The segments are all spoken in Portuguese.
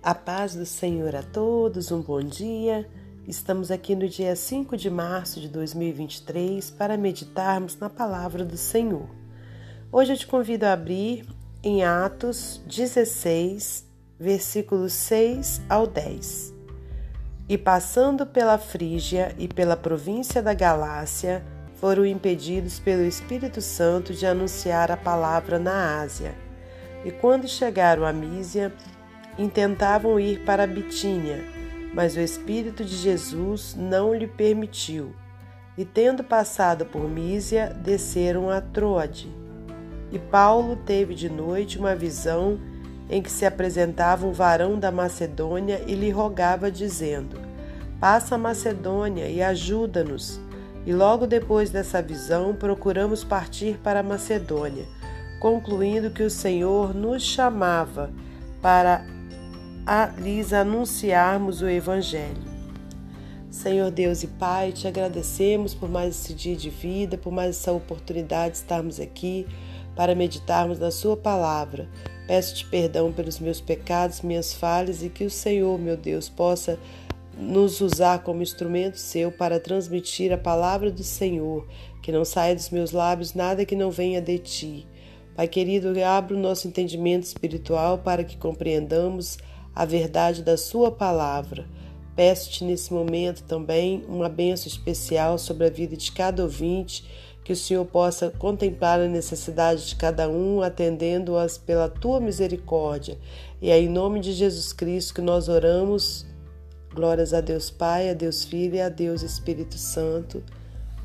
A paz do Senhor a todos, um bom dia. Estamos aqui no dia 5 de março de 2023 para meditarmos na palavra do Senhor. Hoje eu te convido a abrir em Atos 16, versículos 6 ao 10. E passando pela Frígia e pela província da Galácia, foram impedidos pelo Espírito Santo de anunciar a palavra na Ásia. E quando chegaram a Mísia, intentavam ir para Bitínia, mas o Espírito de Jesus não lhe permitiu. E tendo passado por Mísia, desceram a Troade. E Paulo teve de noite uma visão em que se apresentava um varão da Macedônia e lhe rogava, dizendo: Passa a Macedônia e ajuda-nos. E logo depois dessa visão, procuramos partir para a Macedônia, concluindo que o Senhor nos chamava para a lhes anunciarmos o Evangelho. Senhor Deus e Pai, te agradecemos por mais esse dia de vida, por mais essa oportunidade de estarmos aqui para meditarmos na Sua palavra. Peço-te perdão pelos meus pecados, minhas falhas e que o Senhor, meu Deus, possa nos usar como instrumento seu para transmitir a palavra do Senhor, que não saia dos meus lábios nada que não venha de ti. Pai querido, abra o nosso entendimento espiritual para que compreendamos a verdade da Sua palavra. Peço-te nesse momento também uma benção especial sobre a vida de cada ouvinte, que o Senhor possa contemplar a necessidade de cada um, atendendo-as pela tua misericórdia. E é em nome de Jesus Cristo que nós oramos. Glórias a Deus Pai, a Deus Filho e a Deus Espírito Santo.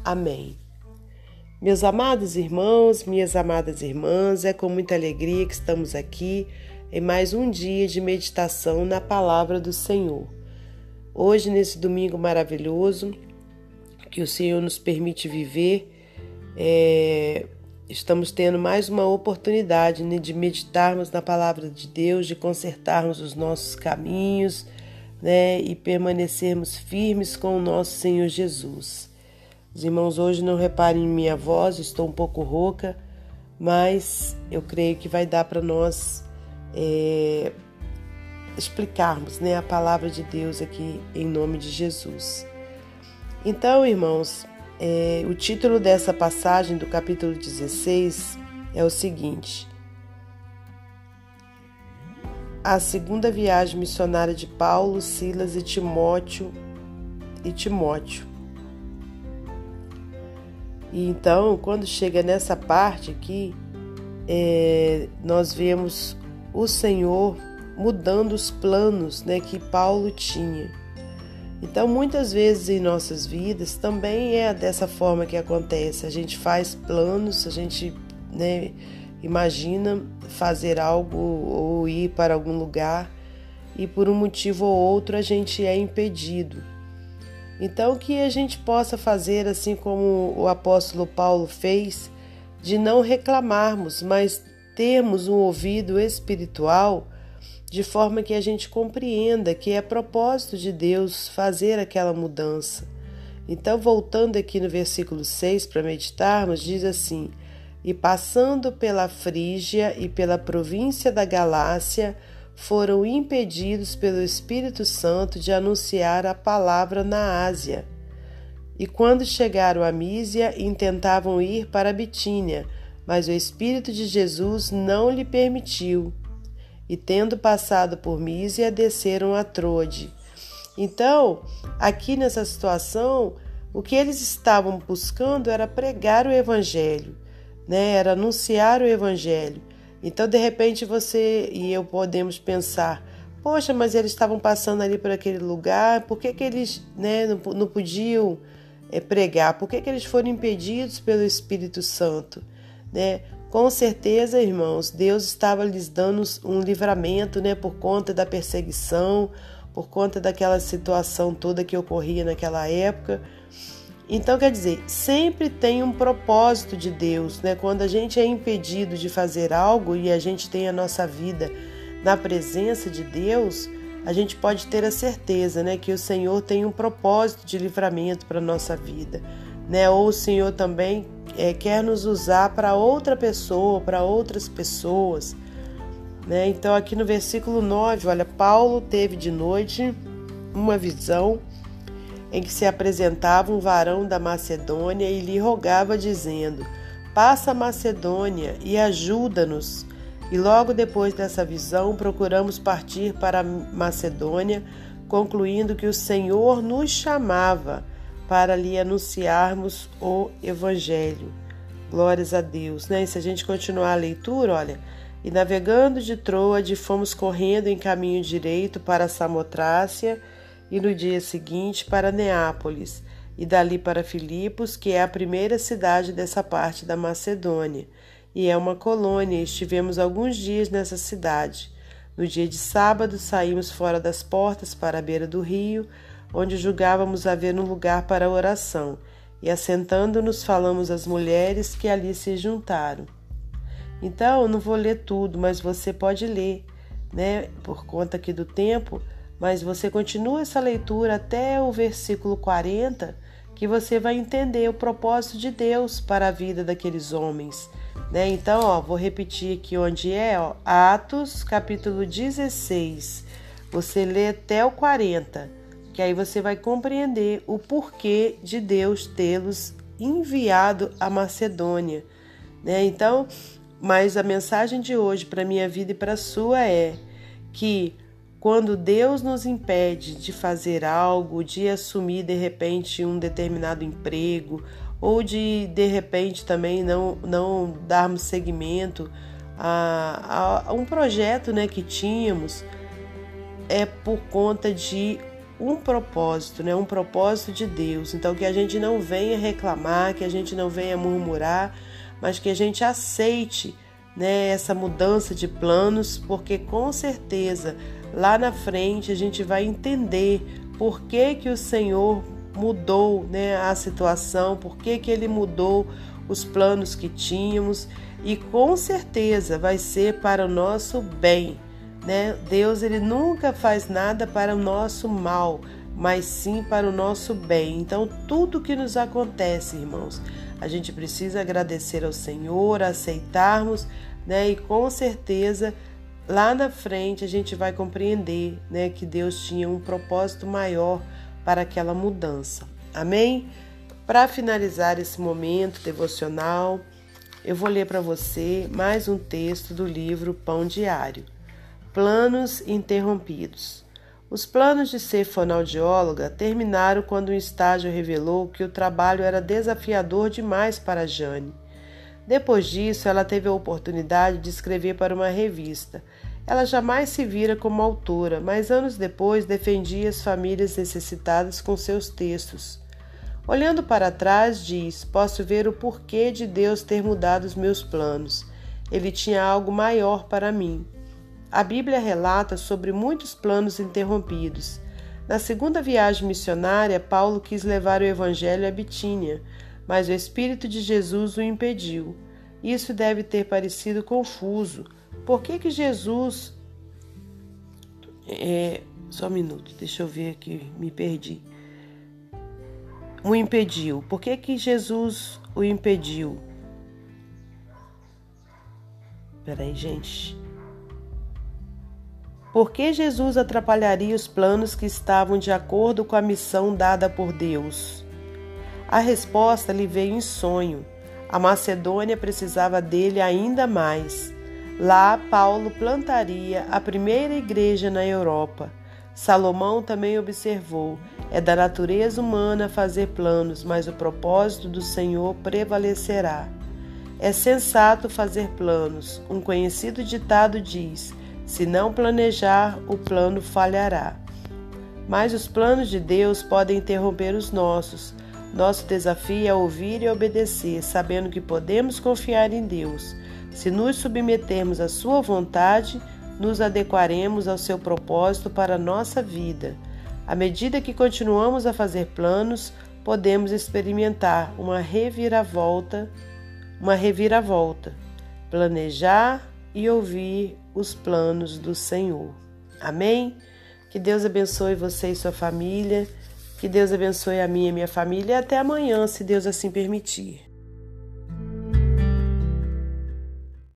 Amém. Meus amados irmãos, minhas amadas irmãs, é com muita alegria que estamos aqui em mais um dia de meditação na palavra do Senhor. Hoje, nesse domingo maravilhoso que o Senhor nos permite viver, é, estamos tendo mais uma oportunidade né, de meditarmos na palavra de Deus, de consertarmos os nossos caminhos né, e permanecermos firmes com o nosso Senhor Jesus. Os irmãos, hoje não reparem em minha voz, estou um pouco rouca, mas eu creio que vai dar para nós é, explicarmos né, a palavra de Deus aqui em nome de Jesus. Então, irmãos, é, o título dessa passagem do capítulo 16 é o seguinte: A segunda viagem missionária de Paulo, Silas e Timóteo e Timóteo. E então, quando chega nessa parte aqui, é, nós vemos o Senhor mudando os planos né, que Paulo tinha. Então, muitas vezes em nossas vidas também é dessa forma que acontece. A gente faz planos, a gente né, imagina fazer algo ou ir para algum lugar e por um motivo ou outro a gente é impedido. Então, que a gente possa fazer assim como o apóstolo Paulo fez, de não reclamarmos, mas termos um ouvido espiritual de forma que a gente compreenda que é propósito de Deus fazer aquela mudança. Então, voltando aqui no versículo 6 para meditarmos, diz assim: E passando pela Frígia e pela província da Galácia, foram impedidos pelo Espírito Santo de anunciar a palavra na Ásia. E quando chegaram a Mísia, intentavam ir para Bitínia, mas o Espírito de Jesus não lhe permitiu. E tendo passado por Mísia, desceram a Trode. Então, aqui nessa situação, o que eles estavam buscando era pregar o Evangelho, né? era anunciar o Evangelho. Então, de repente, você e eu podemos pensar: poxa, mas eles estavam passando ali por aquele lugar, por que, que eles né, não, não podiam é, pregar? Por que, que eles foram impedidos pelo Espírito Santo? Né? Com certeza, irmãos, Deus estava lhes dando um livramento, né, por conta da perseguição, por conta daquela situação toda que ocorria naquela época. Então, quer dizer, sempre tem um propósito de Deus, né? Quando a gente é impedido de fazer algo e a gente tem a nossa vida na presença de Deus, a gente pode ter a certeza, né, que o Senhor tem um propósito de livramento para nossa vida, né? Ou o Senhor também é, quer nos usar para outra pessoa, para outras pessoas. Né? Então, aqui no versículo 9, olha, Paulo teve de noite uma visão em que se apresentava um varão da Macedônia e lhe rogava, dizendo: Passa a Macedônia e ajuda-nos. E logo depois dessa visão, procuramos partir para a Macedônia, concluindo que o Senhor nos chamava para lhe anunciarmos o Evangelho. Glórias a Deus, né? E se a gente continuar a leitura, olha, e navegando de Troade, fomos correndo em caminho direito para Samotrácia e no dia seguinte para Neápolis, e dali para Filipos, que é a primeira cidade dessa parte da Macedônia, e é uma colônia. Estivemos alguns dias nessa cidade. No dia de sábado, saímos fora das portas para a beira do rio, onde julgávamos haver um lugar para oração, e assentando-nos falamos às mulheres que ali se juntaram. Então, eu não vou ler tudo, mas você pode ler, né? Por conta aqui do tempo, mas você continua essa leitura até o versículo 40, que você vai entender o propósito de Deus para a vida daqueles homens. Né? Então, ó, vou repetir aqui onde é, ó, Atos, capítulo 16. Você lê até o 40, que aí você vai compreender o porquê de Deus tê-los enviado à Macedônia. Né? Então, mas a mensagem de hoje para minha vida e para a sua é que quando Deus nos impede de fazer algo, de assumir de repente um determinado emprego, ou de de repente também não, não darmos seguimento a, a, a um projeto né, que tínhamos, é por conta de um propósito, né? um propósito de Deus. Então, que a gente não venha reclamar, que a gente não venha murmurar, mas que a gente aceite né, essa mudança de planos, porque com certeza lá na frente a gente vai entender por que, que o Senhor mudou né, a situação, por que, que ele mudou os planos que tínhamos e com certeza vai ser para o nosso bem. Né? Deus ele nunca faz nada para o nosso mal, mas sim para o nosso bem. Então, tudo que nos acontece, irmãos, a gente precisa agradecer ao Senhor, aceitarmos, né? E com certeza lá na frente a gente vai compreender né, que Deus tinha um propósito maior para aquela mudança. Amém? Para finalizar esse momento devocional, eu vou ler para você mais um texto do livro Pão Diário. Planos interrompidos. Os planos de ser fonoaudióloga terminaram quando um estágio revelou que o trabalho era desafiador demais para Jane. Depois disso, ela teve a oportunidade de escrever para uma revista. Ela jamais se vira como autora, mas anos depois defendia as famílias necessitadas com seus textos. Olhando para trás, diz: Posso ver o porquê de Deus ter mudado os meus planos. Ele tinha algo maior para mim. A Bíblia relata sobre muitos planos interrompidos. Na segunda viagem missionária, Paulo quis levar o evangelho a Bitínia, mas o Espírito de Jesus o impediu. Isso deve ter parecido confuso. Por que, que Jesus. É, só um minuto, deixa eu ver aqui, me perdi. O impediu. Por que, que Jesus o impediu? Peraí, gente. Por que Jesus atrapalharia os planos que estavam de acordo com a missão dada por Deus? A resposta lhe veio em sonho. A Macedônia precisava dele ainda mais. Lá, Paulo plantaria a primeira igreja na Europa. Salomão também observou: é da natureza humana fazer planos, mas o propósito do Senhor prevalecerá. É sensato fazer planos. Um conhecido ditado diz: se não planejar, o plano falhará. Mas os planos de Deus podem interromper os nossos, nosso desafio é ouvir e obedecer, sabendo que podemos confiar em Deus. Se nos submetermos à Sua vontade, nos adequaremos ao seu propósito para a nossa vida. À medida que continuamos a fazer planos, podemos experimentar uma reviravolta, uma reviravolta, planejar e ouvir os planos do Senhor. Amém? Que Deus abençoe você e sua família. Que Deus abençoe a minha e minha família e até amanhã, se Deus assim permitir.